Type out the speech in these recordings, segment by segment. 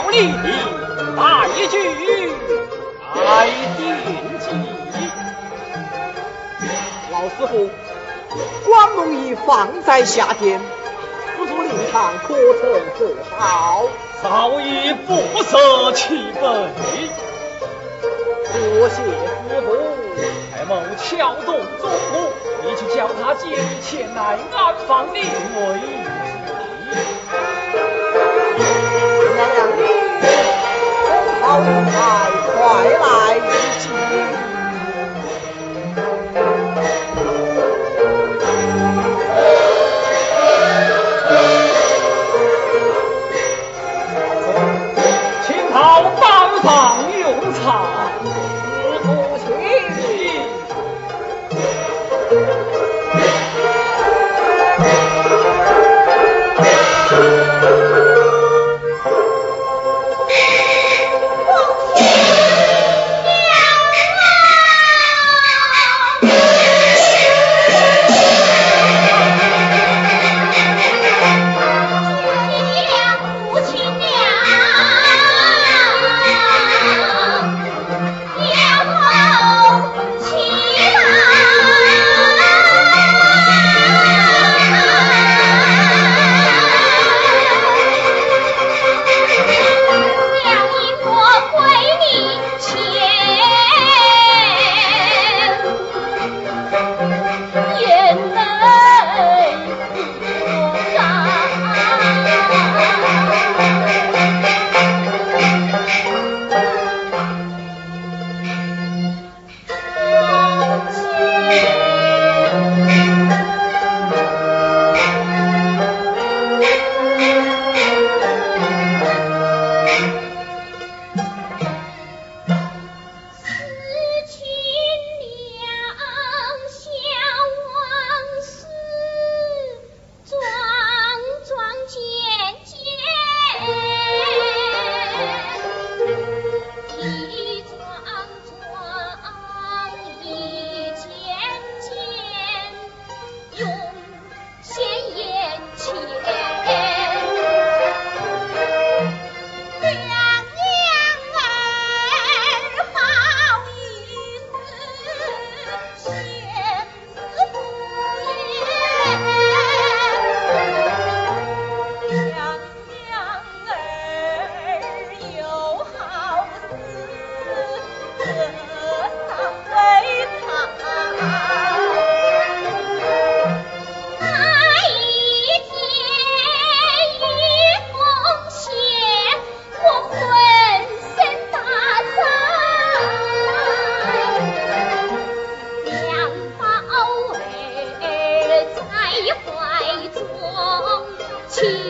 要你打一句来定计。老师傅，关龙仪放在下殿，不如令堂可曾做好？早已不舍其本。多谢师傅。太某撬动宗母，你去叫他接你前来安放灵位。all tea.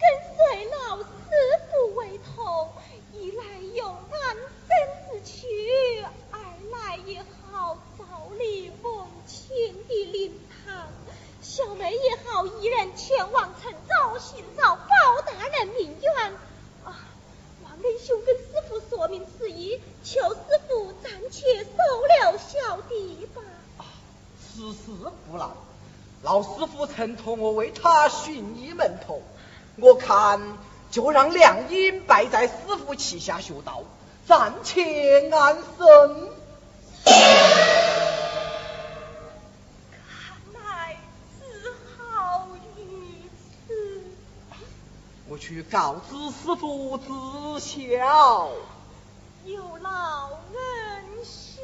跟随老师傅为头一来有安身自取二来也好照理梦情的灵堂。小妹也好一人前往城找寻找包大人名媛啊王恩兄跟师傅说明此意求师傅暂且收留小弟吧此事不难。老师傅曾托我为他寻一门童我看就让梁英拜在师傅旗下学道，暂且安身。看来只好于此。我去告知师傅知晓。有劳恩师。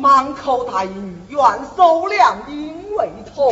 满口答应愿收粮因为同